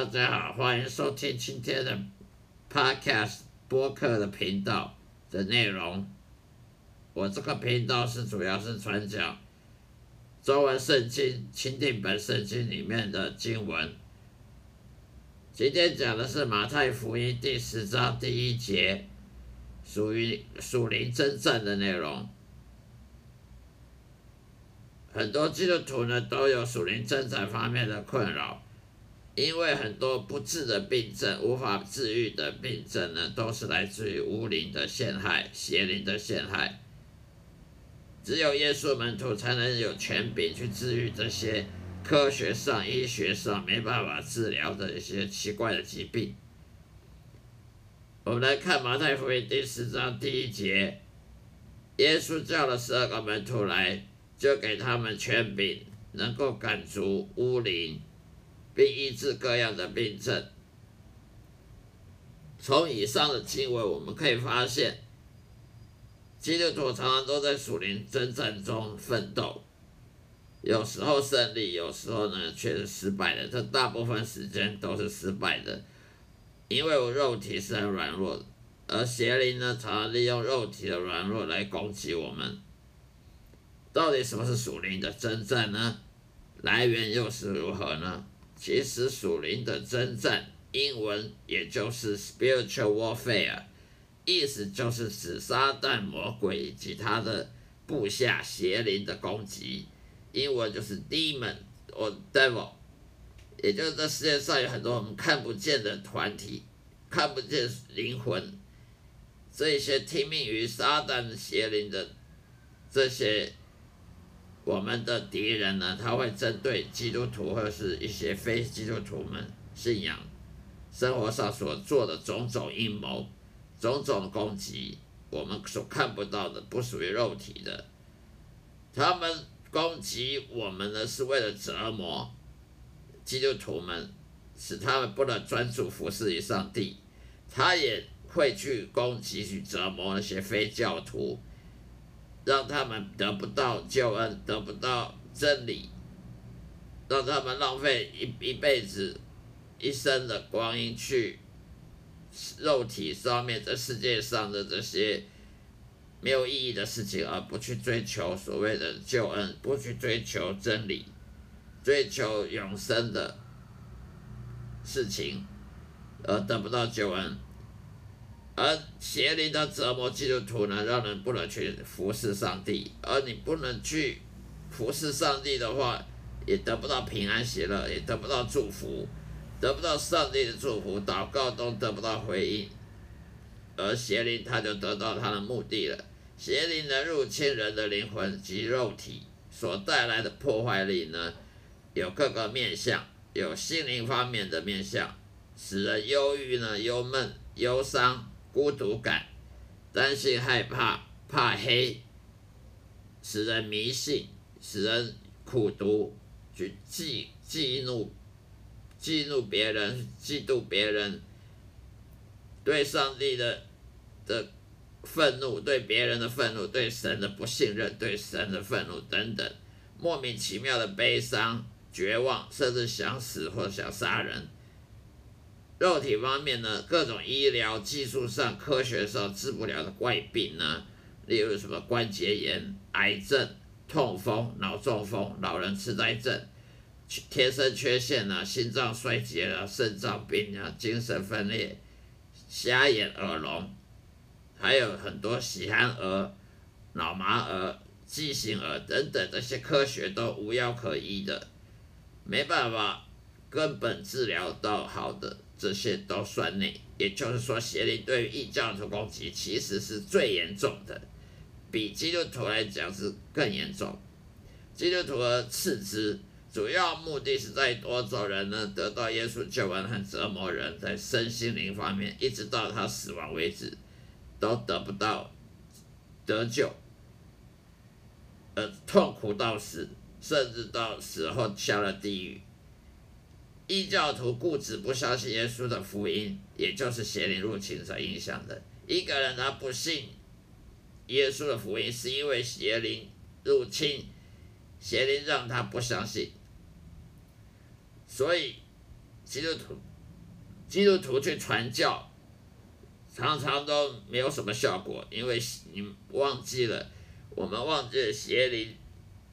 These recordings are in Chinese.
大家好，欢迎收听今天的 Podcast 播客的频道的内容。我这个频道是主要是传讲中文圣经、钦定本圣经里面的经文。今天讲的是马太福音第十章第一节，属于属灵真正的内容。很多基督徒呢都有属灵征战方面的困扰，因为很多不治的病症、无法治愈的病症呢，都是来自于无灵的陷害、邪灵的陷害。只有耶稣门徒才能有权柄去治愈这些科学上、医学上没办法治疗的一些奇怪的疾病。我们来看马太福音第十章第一节，耶稣叫了十二个门徒来。就给他们权柄，能够赶逐污灵，并医治各样的病症。从以上的经文，我们可以发现，基督徒常常都在属灵征战中奋斗，有时候胜利，有时候呢却是失败的。这大部分时间都是失败的，因为我肉体是很软弱的，而邪灵呢常常利用肉体的软弱来攻击我们。到底什么是属灵的征战呢？来源又是如何呢？其实属灵的征战，英文也就是 spiritual warfare，意思就是指撒旦魔鬼以及他的部下邪灵的攻击。英文就是 demon or devil，也就是这世界上有很多我们看不见的团体，看不见灵魂，这些听命于撒旦的邪灵的这些。我们的敌人呢，他会针对基督徒或是一些非基督徒们信仰生活上所做的种种阴谋、种种攻击，我们所看不到的，不属于肉体的。他们攻击我们呢，是为了折磨基督徒们，使他们不能专注服侍于上帝。他也会去攻击、去折磨那些非教徒。让他们得不到救恩，得不到真理，让他们浪费一一辈子、一生的光阴去肉体上面，这世界上的这些没有意义的事情，而不去追求所谓的救恩，不去追求真理，追求永生的事情，而得不到救恩。而邪灵的折磨基督徒呢，让人不能去服侍上帝。而你不能去服侍上帝的话，也得不到平安喜乐，也得不到祝福，得不到上帝的祝福，祷告都得不到回应。而邪灵他就得到他的目的了。邪灵能入侵人的灵魂及肉体，所带来的破坏力呢，有各个面相，有心灵方面的面相，使人忧郁呢，忧闷、忧伤。孤独感、担心、害怕、怕黑，使人迷信，使人苦读，去嫉嫉怒、嫉怒别人、嫉妒别人，对上帝的的愤怒，对别人的愤怒，对神的不信任，对神的愤怒等等，莫名其妙的悲伤、绝望，甚至想死或想杀人。肉体方面呢，各种医疗技术上、科学上治不了的怪病呢，例如什么关节炎、癌症、痛风、脑中风、老人痴呆症、天生缺陷啊、心脏衰竭啊、肾脏病啊、精神分裂、瞎眼、耳聋，还有很多喜憨儿、脑麻儿、畸形儿等等，这些科学都无药可医的，没办法根本治疗到好的。这些都算内，也就是说，邪灵对于异教徒攻击其实是最严重的，比基督徒来讲是更严重。基督徒的次之，主要目的是在夺走人呢，得到耶稣救恩和折磨人，在身心灵方面，一直到他死亡为止，都得不到得救，呃，痛苦到死，甚至到死后下了地狱。异教徒固执不相信耶稣的福音，也就是邪灵入侵所影响的。一个人他不信耶稣的福音，是因为邪灵入侵，邪灵让他不相信。所以基督徒基督徒去传教，常常都没有什么效果，因为你忘记了，我们忘记了邪灵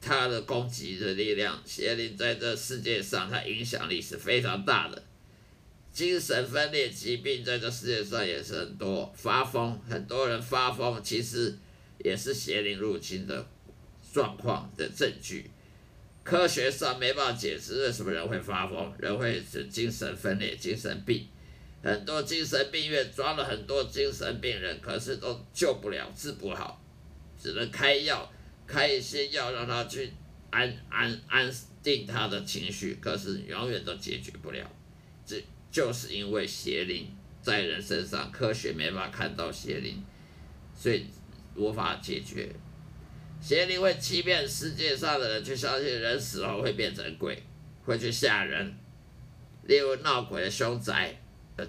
他的攻击的力量，邪灵在这世界上它影响力是非常大的。精神分裂疾病在这世界上也是很多，发疯，很多人发疯，其实也是邪灵入侵的状况的证据。科学上没办法解释为什么人会发疯，人会是精神分裂、精神病。很多精神病院装了很多精神病人，可是都救不了、治不好，只能开药，开一些药让他去安安安定他的情绪，可是永远都解决不了。这就是因为邪灵在人身上，科学没法看到邪灵，所以无法解决。邪灵会欺骗世界上的人，去相信人死后会变成鬼，会去吓人。例如闹鬼的凶宅、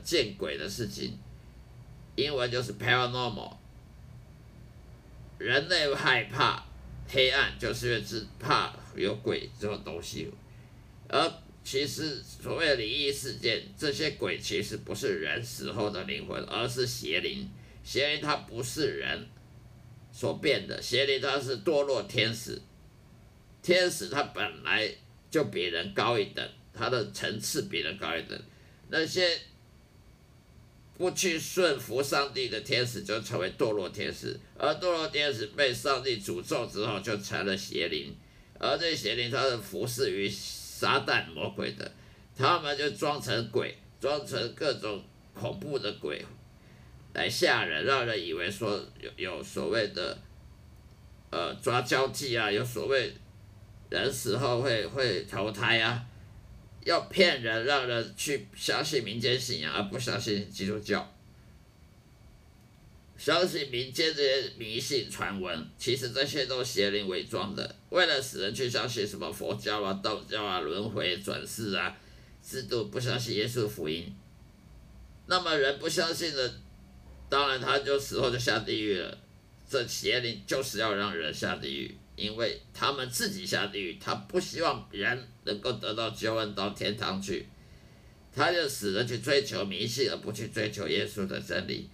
见鬼的事情，英文就是 paranormal。人类害怕黑暗，就是因为只怕有鬼这种东西，而。其实，所谓灵异事件，这些鬼其实不是人死后的灵魂，而是邪灵。邪灵它不是人所变的，邪灵它是堕落天使。天使它本来就比人高一等，它的层次比人高一等。那些不去顺服上帝的天使，就成为堕落天使；而堕落天使被上帝诅咒之后，就成了邪灵。而这邪灵，它是服侍于。撒旦魔鬼的，他们就装成鬼，装成各种恐怖的鬼，来吓人，让人以为说有有所谓的，呃，抓交替啊，有所谓人死后会会投胎啊，要骗人，让人去相信民间信仰，而不相信基督教。相信民间这些迷信传闻，其实这些都邪灵伪装的，为了使人去相信什么佛教啊、道教啊、轮回转世啊，制度不相信耶稣福音。那么人不相信的，当然他就死后就下地狱了。这邪灵就是要让人下地狱，因为他们自己下地狱，他不希望别人能够得到救恩到天堂去，他就死了去追求迷信，而不去追求耶稣的真理。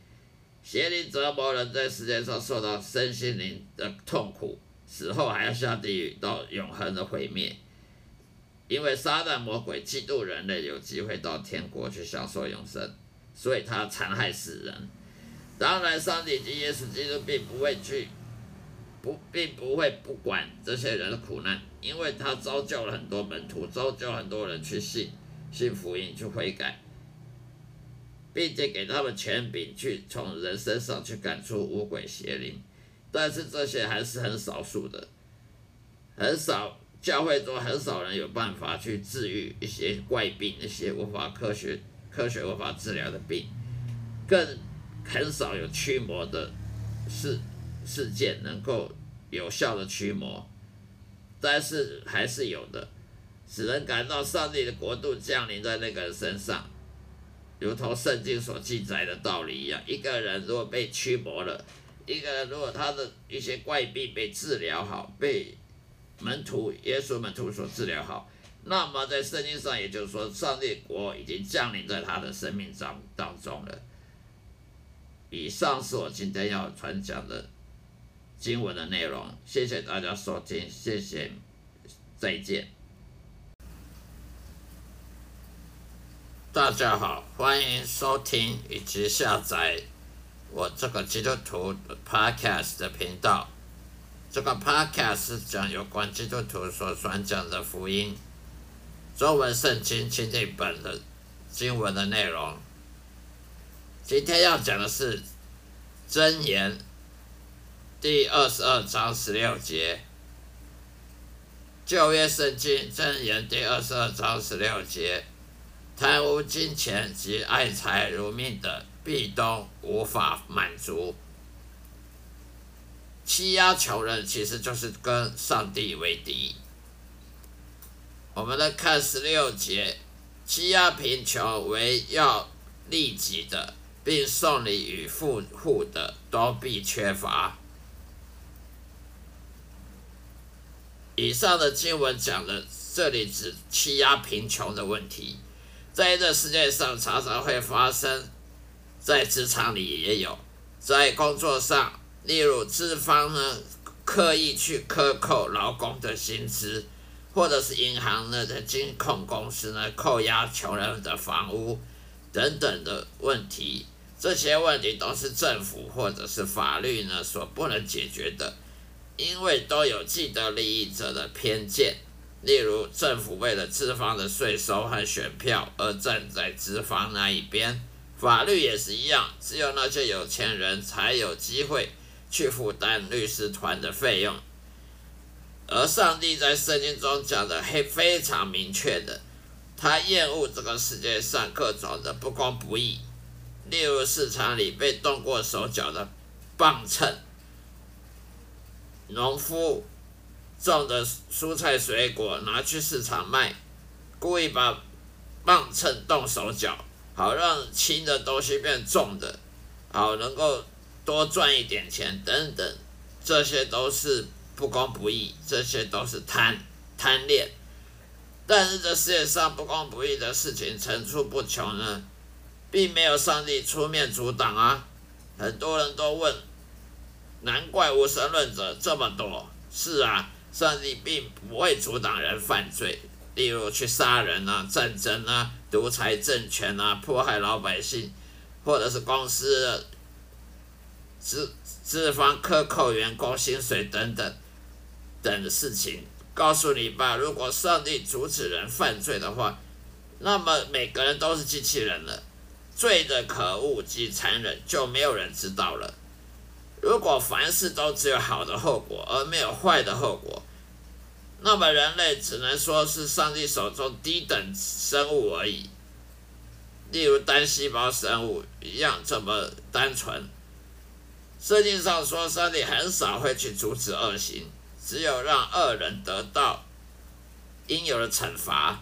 邪灵折磨人，在世界上受到身心灵的痛苦，死后还要下地狱，到永恒的毁灭。因为撒旦魔鬼嫉妒人类有机会到天国去享受永生，所以他残害死人。当然，上帝及耶稣基督并不会去，不并不会不管这些人的苦难，因为他造就了很多门徒，造就很多人去信，信福音，去悔改。并且给他们权柄去从人身上去赶出五鬼邪灵，但是这些还是很少数的，很少教会中很少人有办法去治愈一些怪病，一些无法科学科学无法治疗的病，更很少有驱魔的事事件能够有效的驱魔，但是还是有的，使人感到上帝的国度降临在那个人身上。如同圣经所记载的道理一样，一个人如果被驱魔了，一个人如果他的一些怪病被治疗好，被门徒耶稣门徒所治疗好，那么在圣经上也就是说，上帝国已经降临在他的生命当当中了。以上是我今天要传讲的经文的内容，谢谢大家收听，谢谢，再见。大家好，欢迎收听以及下载我这个基督徒 Podcast 的频道。这个 Podcast 是讲有关基督徒所传讲的福音、中文圣经清定本的经文的内容。今天要讲的是箴言第二十二章十六节。旧约圣经箴言第二十二章十六节。贪污金钱及爱财如命的，必都无法满足。欺压穷人，其实就是跟上帝为敌。我们来看十六节：欺压贫穷为要利己的，并送礼与富户的，都必缺乏。以上的经文讲的，这里指欺压贫穷的问题。在这世界上常常会发生，在职场里也有，在工作上，例如资方呢刻意去克扣劳工的薪资，或者是银行呢的金控公司呢扣押穷人的房屋等等的问题。这些问题都是政府或者是法律呢所不能解决的，因为都有既得利益者的偏见。例如，政府为了资方的税收和选票而站在资方那一边，法律也是一样，只有那些有钱人才有机会去负担律师团的费用。而上帝在圣经中讲的黑非常明确的，他厌恶这个世界上各种的不公不义。例如市场里被动过手脚的磅秤，农夫种的蔬菜水果拿去市场卖，故意把磅秤动手脚，好让轻的东西变重的，好能够多赚一点钱等等，这些都是不公不义，这些都是贪贪恋。但是这世界上不公不义的事情层出不穷呢。并没有上帝出面阻挡啊！很多人都问，难怪无神论者这么多。是啊，上帝并不会阻挡人犯罪，例如去杀人啊、战争啊、独裁政权啊、迫害老百姓，或者是公司资资方克扣员工薪水等等等的事情。告诉你吧，如果上帝阻止人犯罪的话，那么每个人都是机器人了。罪的可恶及残忍，就没有人知道了。如果凡事都只有好的后果，而没有坏的后果，那么人类只能说是上帝手中低等生物而已。例如单细胞生物一样这么单纯。圣经上说，上帝很少会去阻止恶行，只有让恶人得到应有的惩罚。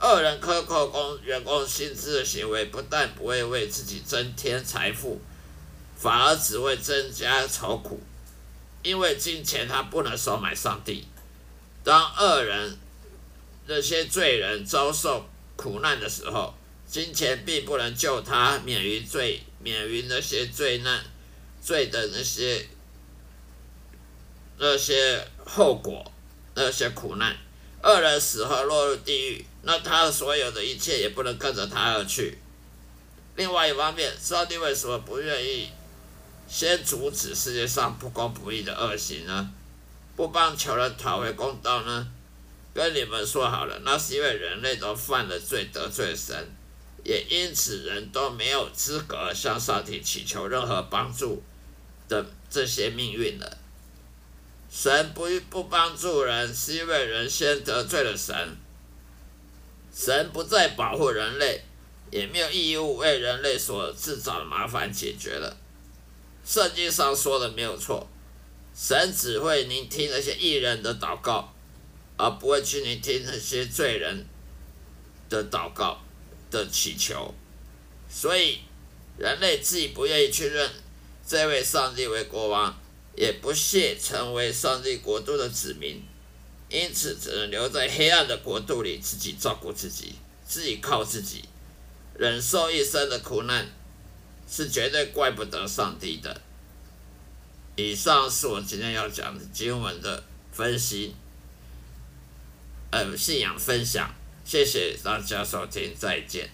恶人克扣工员工薪资的行为，不但不会为自己增添财富，反而只会增加愁苦。因为金钱它不能收买上帝。当恶人那些罪人遭受苦难的时候，金钱并不能救他免于罪，免于那些罪难、罪的那些那些后果、那些苦难。恶人死后落入地狱。那他所有的一切也不能跟着他而去。另外一方面，上帝为什么不愿意先阻止世界上不公不义的恶行呢？不帮穷人讨回公道呢？跟你们说好了，那是因为人类都犯了罪，得罪神，也因此人都没有资格向上帝祈求任何帮助的这些命运了。神不不帮助人，是因为人先得罪了神。神不再保护人类，也没有义务为人类所制造的麻烦解决了。圣经上说的没有错，神只会聆听那些艺人的祷告，而不会去聆听那些罪人的祷告的祈求。所以，人类自己不愿意去认这位上帝为国王，也不屑成为上帝国度的子民。因此，只能留在黑暗的国度里，自己照顾自己，自己靠自己，忍受一生的苦难，是绝对怪不得上帝的。以上是我今天要讲的经文的分析，呃，信仰分享。谢谢大家收听，再见。